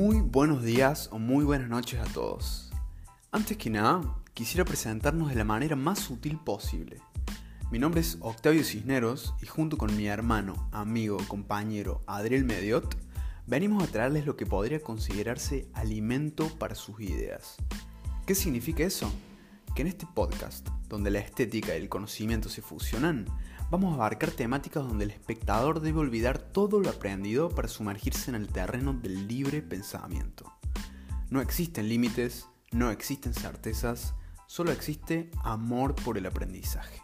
Muy buenos días o muy buenas noches a todos. Antes que nada, quisiera presentarnos de la manera más sutil posible. Mi nombre es Octavio Cisneros y junto con mi hermano, amigo, compañero Adriel Mediot, venimos a traerles lo que podría considerarse alimento para sus ideas. ¿Qué significa eso? En este podcast, donde la estética y el conocimiento se fusionan, vamos a abarcar temáticas donde el espectador debe olvidar todo lo aprendido para sumergirse en el terreno del libre pensamiento. No existen límites, no existen certezas, solo existe amor por el aprendizaje.